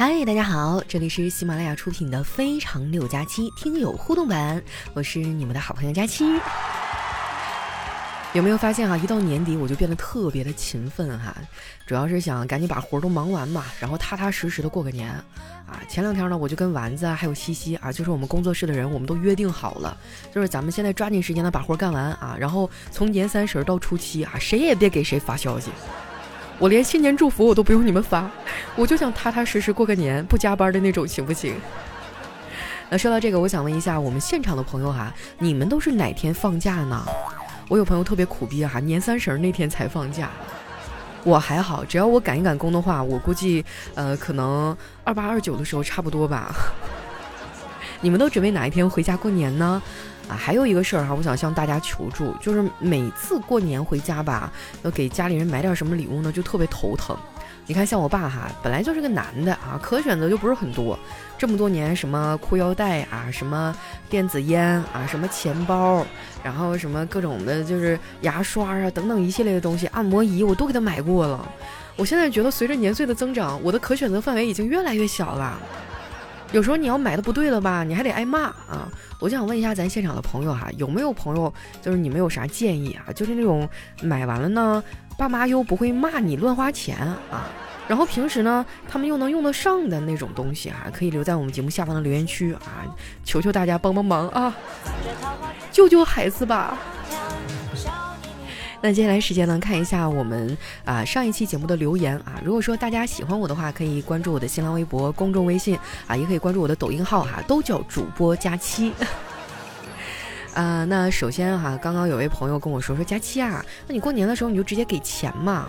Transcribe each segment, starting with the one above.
嗨，大家好，这里是喜马拉雅出品的《非常六加七》听友互动版，我是你们的好朋友佳期。有没有发现啊？一到年底我就变得特别的勤奋哈，主要是想赶紧把活儿都忙完嘛，然后踏踏实实的过个年啊。前两天呢，我就跟丸子啊，还有西西啊，就是我们工作室的人，我们都约定好了，就是咱们现在抓紧时间的把活儿干完啊，然后从年三十到初七啊，谁也别给谁发消息。我连新年祝福我都不用你们发，我就想踏踏实实过个年，不加班的那种，行不行？那说到这个，我想问一下我们现场的朋友哈，你们都是哪天放假呢？我有朋友特别苦逼哈，年三十那天才放假。我还好，只要我赶一赶工的话，我估计呃可能二八二九的时候差不多吧。你们都准备哪一天回家过年呢？啊，还有一个事儿哈，我想向大家求助，就是每次过年回家吧，要给家里人买点什么礼物呢，就特别头疼。你看，像我爸哈，本来就是个男的啊，可选择就不是很多。这么多年，什么裤腰带啊，什么电子烟啊，什么钱包，然后什么各种的，就是牙刷啊等等一系列的东西，按摩仪我都给他买过了。我现在觉得，随着年岁的增长，我的可选择范围已经越来越小了。有时候你要买的不对了吧，你还得挨骂啊！我就想问一下咱现场的朋友哈，有没有朋友就是你们有啥建议啊？就是那种买完了呢，爸妈又不会骂你乱花钱啊，然后平时呢他们又能用得上的那种东西哈，可以留在我们节目下方的留言区啊，求求大家帮帮忙啊，救救孩子吧！那接下来时间呢，看一下我们啊上一期节目的留言啊。如果说大家喜欢我的话，可以关注我的新浪微博、公众微信啊，也可以关注我的抖音号哈，都叫主播佳期。啊，那首先哈，刚刚有位朋友跟我说说佳期啊，那你过年的时候你就直接给钱嘛？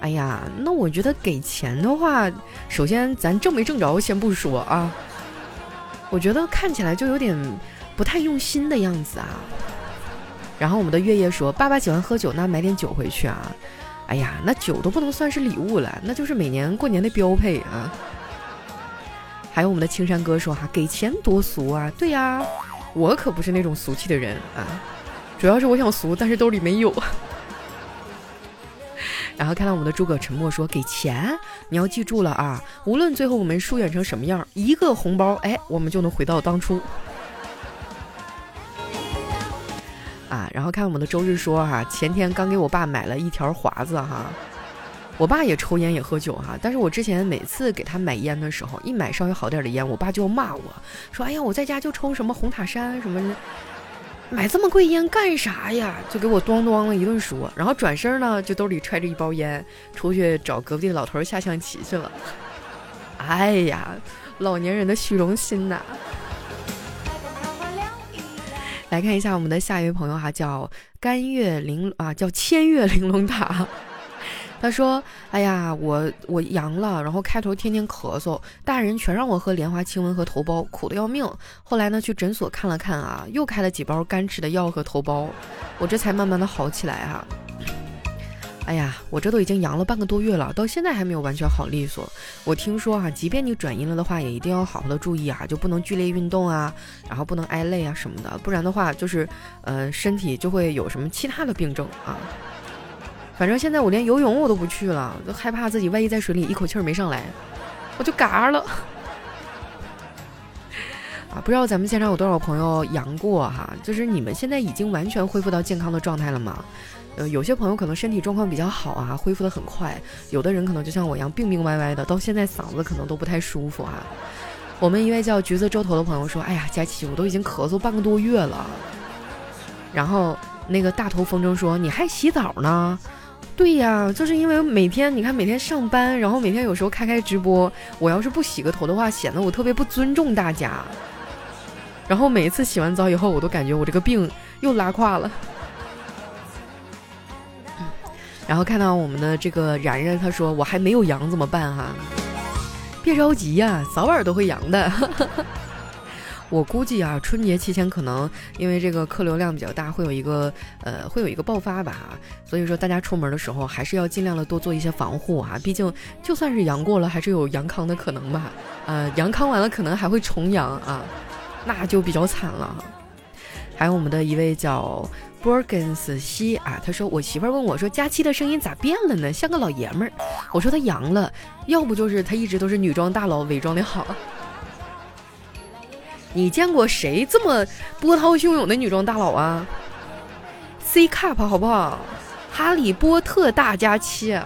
哎呀，那我觉得给钱的话，首先咱挣没挣着先不说啊，我觉得看起来就有点不太用心的样子啊。然后我们的月夜说：“爸爸喜欢喝酒，那买点酒回去啊。”哎呀，那酒都不能算是礼物了，那就是每年过年的标配啊。还有我们的青山哥说：“哈，给钱多俗啊！”对呀，我可不是那种俗气的人啊，主要是我想俗，但是兜里没有。然后看到我们的诸葛沉默说：“给钱，你要记住了啊，无论最后我们疏远成什么样，一个红包，哎，我们就能回到当初。”然后看我们的周日说哈，前天刚给我爸买了一条华子哈，我爸也抽烟也喝酒哈，但是我之前每次给他买烟的时候，一买稍微好点的烟，我爸就骂我说，哎呀，我在家就抽什么红塔山什么的，买这么贵烟干啥呀？就给我咣咣的一顿说，然后转身呢，就兜里揣着一包烟，出去找隔壁的老头下象棋去了。哎呀，老年人的虚荣心呐！来看一下我们的下一位朋友哈，叫甘月玲啊，叫千月玲珑塔。他说：“哎呀，我我阳了，然后开头天天咳嗽，大人全让我喝莲花清瘟和头孢，苦的要命。后来呢，去诊所看了看啊，又开了几包干吃的药和头孢，我这才慢慢的好起来哈。”哎呀，我这都已经阳了半个多月了，到现在还没有完全好利索。我听说哈，即便你转阴了的话，也一定要好好的注意啊，就不能剧烈运动啊，然后不能挨累啊什么的，不然的话就是，呃，身体就会有什么其他的病症啊。反正现在我连游泳我都不去了，都害怕自己万一在水里一口气儿没上来，我就嘎了。啊，不知道咱们现场有多少朋友阳过哈？就是你们现在已经完全恢复到健康的状态了吗？呃，有些朋友可能身体状况比较好啊，恢复的很快；有的人可能就像我一样病病歪歪的，到现在嗓子可能都不太舒服啊。我们一位叫橘子周头的朋友说：“哎呀，佳琪，我都已经咳嗽半个多月了。”然后那个大头风筝说：“你还洗澡呢？”对呀，就是因为每天你看每天上班，然后每天有时候开开直播，我要是不洗个头的话，显得我特别不尊重大家。然后每一次洗完澡以后，我都感觉我这个病又拉胯了。然后看到我们的这个然然，他说我还没有阳怎么办哈？别着急呀，早晚都会阳的。我估计啊，春节期间可能因为这个客流量比较大，会有一个呃会有一个爆发吧。所以说大家出门的时候还是要尽量的多做一些防护啊。毕竟就算是阳过了，还是有阳康的可能吧。呃，阳康完了可能还会重阳啊，那就比较惨了。还有我们的一位叫 Borgens 西啊，他说我媳妇儿问我说佳期的声音咋变了呢？像个老爷们儿。我说他阳了，要不就是他一直都是女装大佬，伪装的好。你见过谁这么波涛汹涌的女装大佬啊？C cup 好不好？哈利波特大佳期。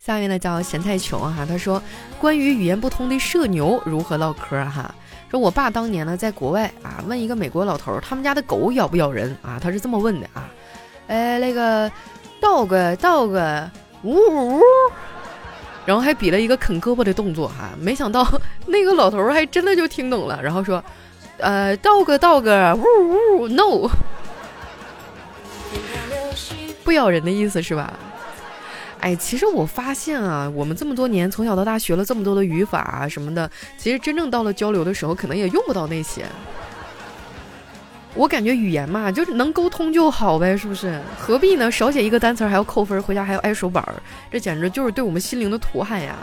下面呢叫咸菜穷哈，他说关于语言不通的社牛如何唠嗑哈？说我爸当年呢在国外啊，问一个美国老头他们家的狗咬不咬人啊？他是这么问的啊，哎那个 dog dog 呜呜，然后还比了一个啃胳膊的动作哈，没想到那个老头还真的就听懂了，然后说呃 dog dog 呜呜 no，不咬人的意思是吧？哎，其实我发现啊，我们这么多年从小到大学了这么多的语法啊什么的，其实真正到了交流的时候，可能也用不到那些。我感觉语言嘛，就是能沟通就好呗，是不是？何必呢？少写一个单词还要扣分，回家还要挨手板儿，这简直就是对我们心灵的毒害呀！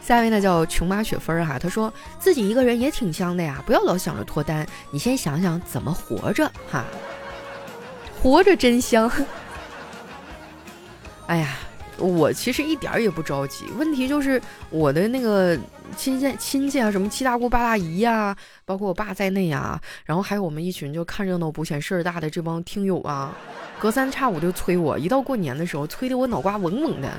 下一位呢叫琼妈雪芬哈，她说自己一个人也挺香的呀，不要老想着脱单，你先想想怎么活着哈，活着真香。哎呀，我其实一点儿也不着急。问题就是我的那个亲戚亲戚啊，什么七大姑八大姨呀，包括我爸在内呀，然后还有我们一群就看热闹不嫌事儿大的这帮听友啊，隔三差五就催我。一到过年的时候，催得我脑瓜嗡嗡的。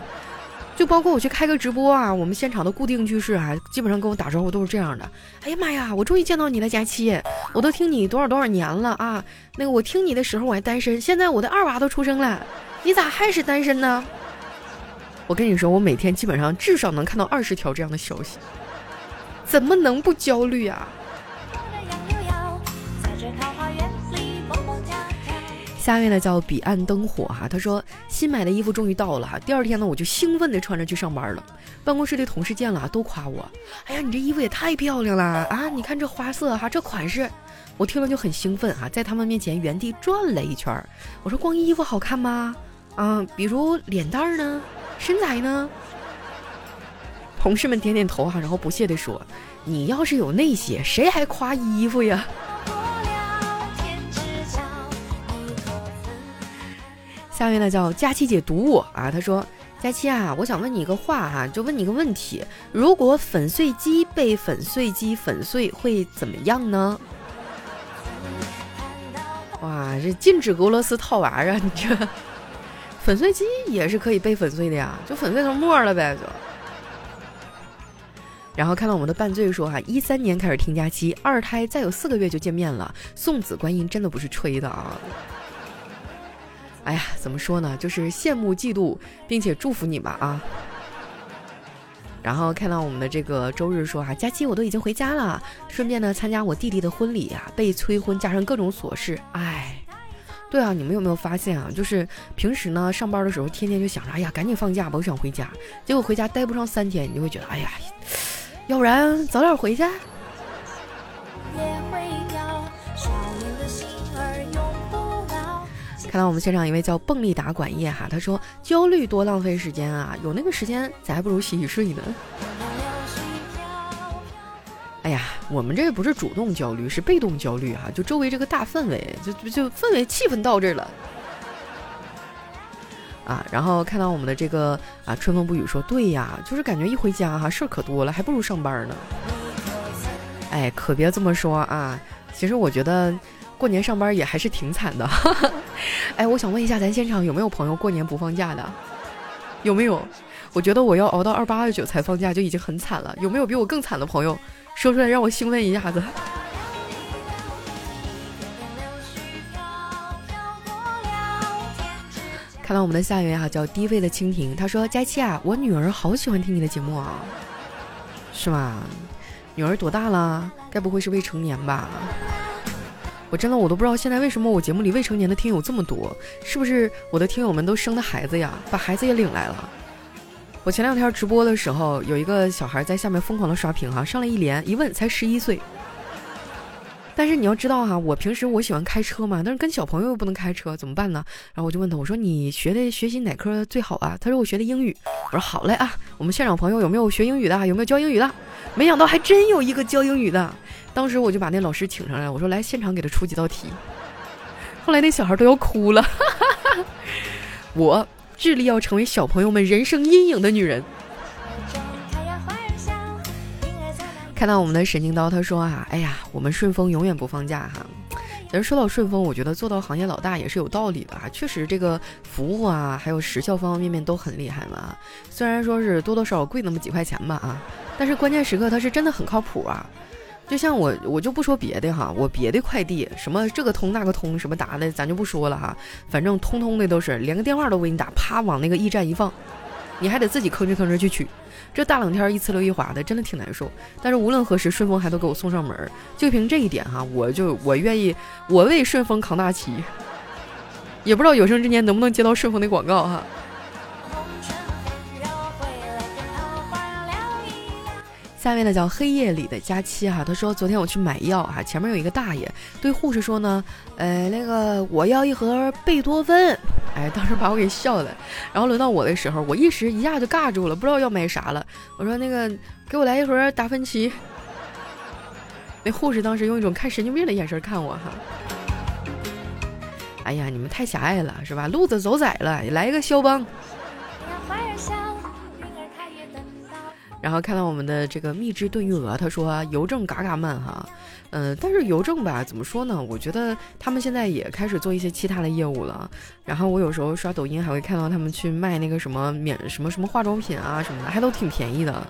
就包括我去开个直播啊，我们现场的固定句式啊，基本上跟我打招呼都是这样的：哎呀妈呀，我终于见到你了，佳期！我都听你多少多少年了啊。那个我听你的时候我还单身，现在我的二娃都出生了。你咋还是单身呢？我跟你说，我每天基本上至少能看到二十条这样的消息，怎么能不焦虑啊？下面呢叫彼岸灯火哈，他说新买的衣服终于到了哈，第二天呢我就兴奋地穿着去上班了。办公室的同事见了都夸我，哎呀你这衣服也太漂亮了啊！你看这花色哈，这款式。我听了就很兴奋啊，在他们面前原地转了一圈。我说：“光衣服好看吗？啊，比如脸蛋儿呢，身材呢？”同事们点点头哈，然后不屑地说：“你要是有那些，谁还夸衣服呀？”下面呢叫佳期姐读我啊，她说：“佳期啊，我想问你一个话哈，就问你一个问题：如果粉碎机被粉碎机粉碎，会怎么样呢？”哇，这禁止俄罗斯套娃啊！你这粉碎机也是可以被粉碎的呀，就粉碎成沫了呗，就。然后看到我们的半醉说哈，一三年开始听假期，二胎再有四个月就见面了，送子观音真的不是吹的啊！哎呀，怎么说呢，就是羡慕嫉妒，并且祝福你吧啊！然后看到我们的这个周日说哈，佳期我都已经回家了，顺便呢参加我弟弟的婚礼呀，被催婚加上各种琐事，哎，对啊，你们有没有发现啊？就是平时呢上班的时候，天天就想着，哎呀，赶紧放假吧，我想回家。结果回家待不上三天，你就会觉得，哎呀，要不然早点回去。看到我们现场一位叫蹦力达管业哈，他说焦虑多浪费时间啊，有那个时间咱还不如洗洗睡呢。哎呀，我们这不是主动焦虑，是被动焦虑哈，就周围这个大氛围，就就氛围气氛到这儿了。啊，然后看到我们的这个啊春风不语说对呀，就是感觉一回家哈事儿可多了，还不如上班呢。哎，可别这么说啊，其实我觉得。过年上班也还是挺惨的，哎，我想问一下，咱现场有没有朋友过年不放假的？有没有？我觉得我要熬到二八二九才放假就已经很惨了。有没有比我更惨的朋友？说出来让我兴奋一下子。看到我们的下一位哈，叫低位的蜻蜓，他说：“佳期啊，我女儿好喜欢听你的节目啊，是吗？女儿多大了？该不会是未成年吧？”我真的我都不知道现在为什么我节目里未成年的听友这么多，是不是我的听友们都生的孩子呀？把孩子也领来了。我前两天直播的时候，有一个小孩在下面疯狂的刷屏哈，上来一连一问才十一岁，但是你要知道哈，我平时我喜欢开车嘛，但是跟小朋友又不能开车，怎么办呢？然后我就问他，我说你学的学习哪科最好啊？他说我学的英语。我说好嘞啊，我们现场朋友有没有学英语的？有没有教英语的？没想到还真有一个教英语的。当时我就把那老师请上来，我说来现场给他出几道题。后来那小孩都要哭了。我致力要成为小朋友们人生阴影的女人。看到我们的神经刀，他说啊，哎呀，我们顺丰永远不放假哈。其实说到顺丰，我觉得做到行业老大也是有道理的啊。确实，这个服务啊，还有时效方方面面都很厉害嘛。虽然说是多多少少贵那么几块钱吧啊，但是关键时刻它是真的很靠谱啊。就像我，我就不说别的哈，我别的快递什么这个通那个通什么达的，咱就不说了哈。反正通通的都是连个电话都给你打，啪往那个驿站一放，你还得自己吭哧吭哧去取。这大冷天儿一呲溜一滑的，真的挺难受。但是无论何时，顺丰还都给我送上门儿，就凭这一点哈，我就我愿意，我为顺丰扛大旗。也不知道有生之年能不能接到顺丰的广告哈。下面呢叫黑夜里的佳期哈，他说昨天我去买药哈，前面有一个大爷对护士说呢，呃那个我要一盒贝多芬，哎当时把我给笑的，然后轮到我的时候，我一时一下就尬住了，不知道要买啥了，我说那个给我来一盒达芬奇，那护士当时用一种看神经病的眼神看我哈，哎呀你们太狭隘了是吧？路子走窄了，来一个肖邦。然后看到我们的这个蜜汁炖玉鹅，他说邮政嘎嘎慢哈，嗯，但是邮政吧，怎么说呢？我觉得他们现在也开始做一些其他的业务了。然后我有时候刷抖音还会看到他们去卖那个什么免什么什么化妆品啊什么的，还都挺便宜的。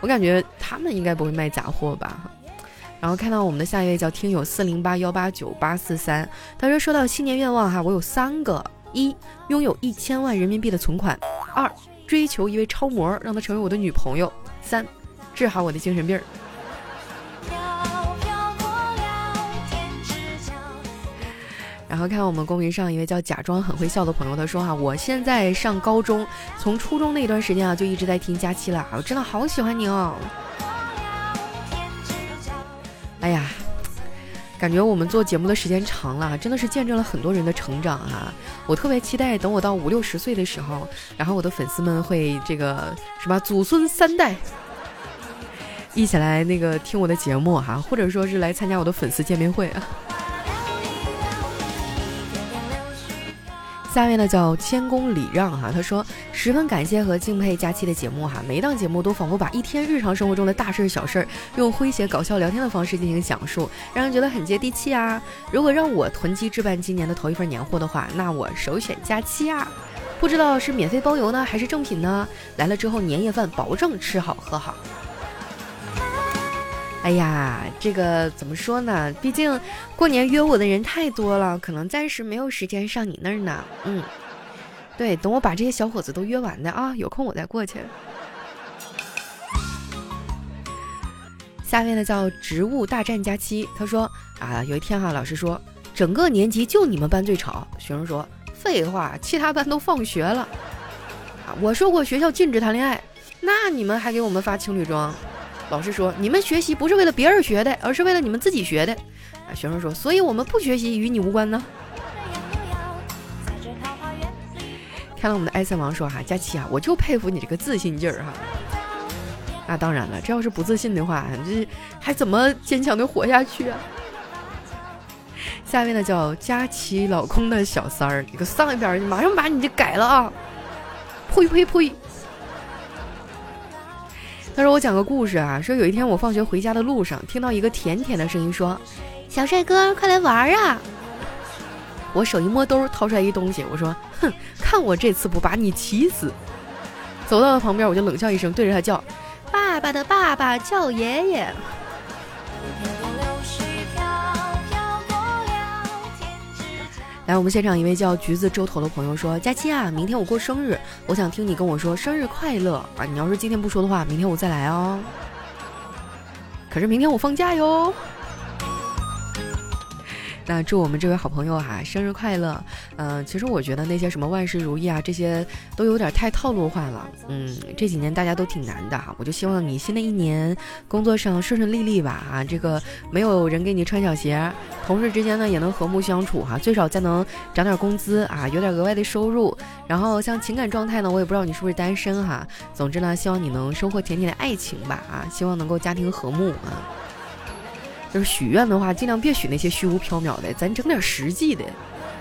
我感觉他们应该不会卖假货吧。然后看到我们的下一位叫听友四零八幺八九八四三，他说说到新年愿望哈，我有三个：一，拥有一千万人民币的存款；二。追求一位超模，让她成为我的女朋友。三，治好我的精神病儿。然后看我们公屏上一位叫假装很会笑的朋友，他说哈，我现在上高中，从初中那段时间啊，就一直在听佳期了，我真的好喜欢你哦。哎呀。感觉我们做节目的时间长了，真的是见证了很多人的成长啊。我特别期待等我到五六十岁的时候，然后我的粉丝们会这个什么祖孙三代一起来那个听我的节目哈，或者说是来参加我的粉丝见面会啊。下面呢叫谦恭礼让哈，他说十分感谢和敬佩佳期的节目哈，每一档节目都仿佛把一天日常生活中的大事小事儿，用诙谐搞笑聊天的方式进行讲述，让人觉得很接地气啊。如果让我囤积置办今年的头一份年货的话，那我首选佳期啊。不知道是免费包邮呢，还是正品呢？来了之后年夜饭保证吃好喝好。哎呀，这个怎么说呢？毕竟过年约我的人太多了，可能暂时没有时间上你那儿呢。嗯，对，等我把这些小伙子都约完的啊，有空我再过去。下面呢叫植物大战假期，他说啊，有一天哈，老师说整个年级就你们班最吵，学生说废话，其他班都放学了。啊，我说过学校禁止谈恋爱，那你们还给我们发情侣装。老师说：“你们学习不是为了别人学的，而是为了你们自己学的。”啊，学生说：“所以我们不学习与你无关呢。”看到我们的艾森王说：“哈，佳琪啊，我就佩服你这个自信劲儿哈。”那当然了，这要是不自信的话，这还怎么坚强的活下去啊？下面呢叫佳琪老公的小三儿，你给我上一边去，马上把你这改了啊！呸呸呸！他说：“我讲个故事啊，说有一天我放学回家的路上，听到一个甜甜的声音说：‘小帅哥，快来玩啊！’我手一摸兜，掏出来一东西，我说：‘哼，看我这次不把你气死！’走到了旁边，我就冷笑一声，对着他叫：‘爸爸的爸爸叫爷爷。’”来，我们现场一位叫橘子洲头的朋友说：“佳期啊，明天我过生日，我想听你跟我说生日快乐啊！你要是今天不说的话，明天我再来哦。可是明天我放假哟。”那祝我们这位好朋友哈生日快乐。嗯，其实我觉得那些什么万事如意啊，这些都有点太套路化了。嗯，这几年大家都挺难的哈，我就希望你新的一年工作上顺顺利利吧啊，这个没有人给你穿小鞋，同事之间呢也能和睦相处哈，最少再能涨点工资啊，有点额外的收入。然后像情感状态呢，我也不知道你是不是单身哈。总之呢，希望你能收获甜甜的爱情吧啊，希望能够家庭和睦啊。就是许愿的话，尽量别许那些虚无缥缈的，咱整点实际的，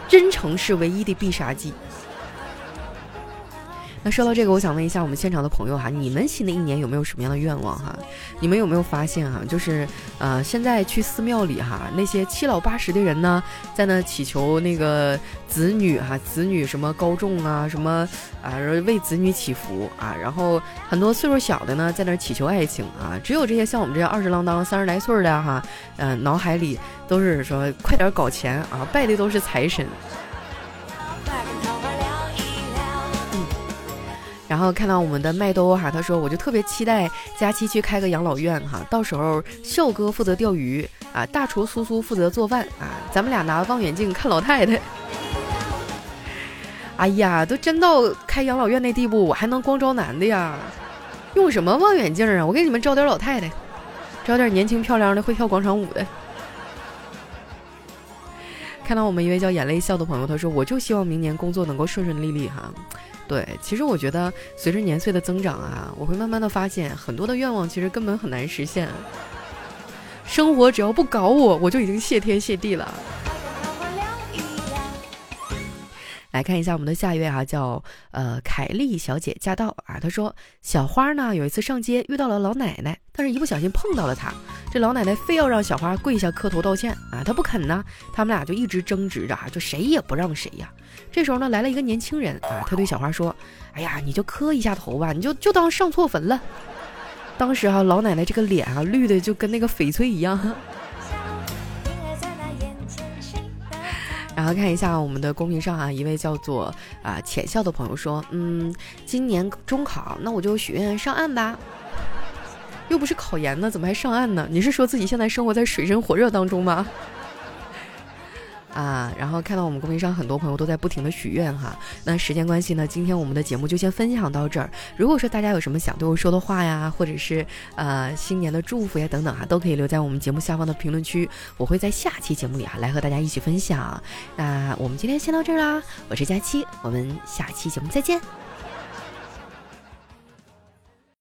真诚是唯一的必杀技。那说到这个，我想问一下我们现场的朋友哈，你们新的一年有没有什么样的愿望哈？你们有没有发现哈，就是呃，现在去寺庙里哈，那些七老八十的人呢，在那祈求那个子女哈，子女什么高中啊，什么啊，为子女祈福啊，然后很多岁数小的呢，在那祈求爱情啊，只有这些像我们这样二十郎当、三十来岁的哈，嗯，脑海里都是说快点搞钱啊，拜的都是财神。然后看到我们的麦兜哈，他说我就特别期待佳期去开个养老院哈，到时候笑哥负责钓鱼啊，大厨苏苏负责做饭啊，咱们俩拿望远镜看老太太。哎呀，都真到开养老院那地步，我还能光招男的呀？用什么望远镜啊？我给你们招点老太太，招点年轻漂亮的会跳广场舞的。看到我们一位叫眼泪笑的朋友，他说我就希望明年工作能够顺顺利利哈。对，其实我觉得随着年岁的增长啊，我会慢慢的发现很多的愿望其实根本很难实现。生活只要不搞我，我就已经谢天谢地了。来看一下我们的下一位哈，叫呃凯丽小姐驾到啊。她说小花呢有一次上街遇到了老奶奶，但是一不小心碰到了她，这老奶奶非要让小花跪下磕头道歉啊，她不肯呢，他们俩就一直争执着啊，就谁也不让谁呀。这时候呢来了一个年轻人啊，他对小花说：“哎呀，你就磕一下头吧，你就就当上错坟了。”当时哈老奶奶这个脸啊绿的就跟那个翡翠一样。然后看一下我们的公屏上啊，一位叫做啊浅笑的朋友说，嗯，今年中考，那我就许愿上岸吧。又不是考研呢，怎么还上岸呢？你是说自己现在生活在水深火热当中吗？啊，然后看到我们公屏上很多朋友都在不停的许愿哈，那时间关系呢，今天我们的节目就先分享到这儿。如果说大家有什么想对我说的话呀，或者是呃新年的祝福呀等等啊，都可以留在我们节目下方的评论区，我会在下期节目里啊来和大家一起分享。那我们今天先到这儿啦，我是佳期，我们下期节目再见。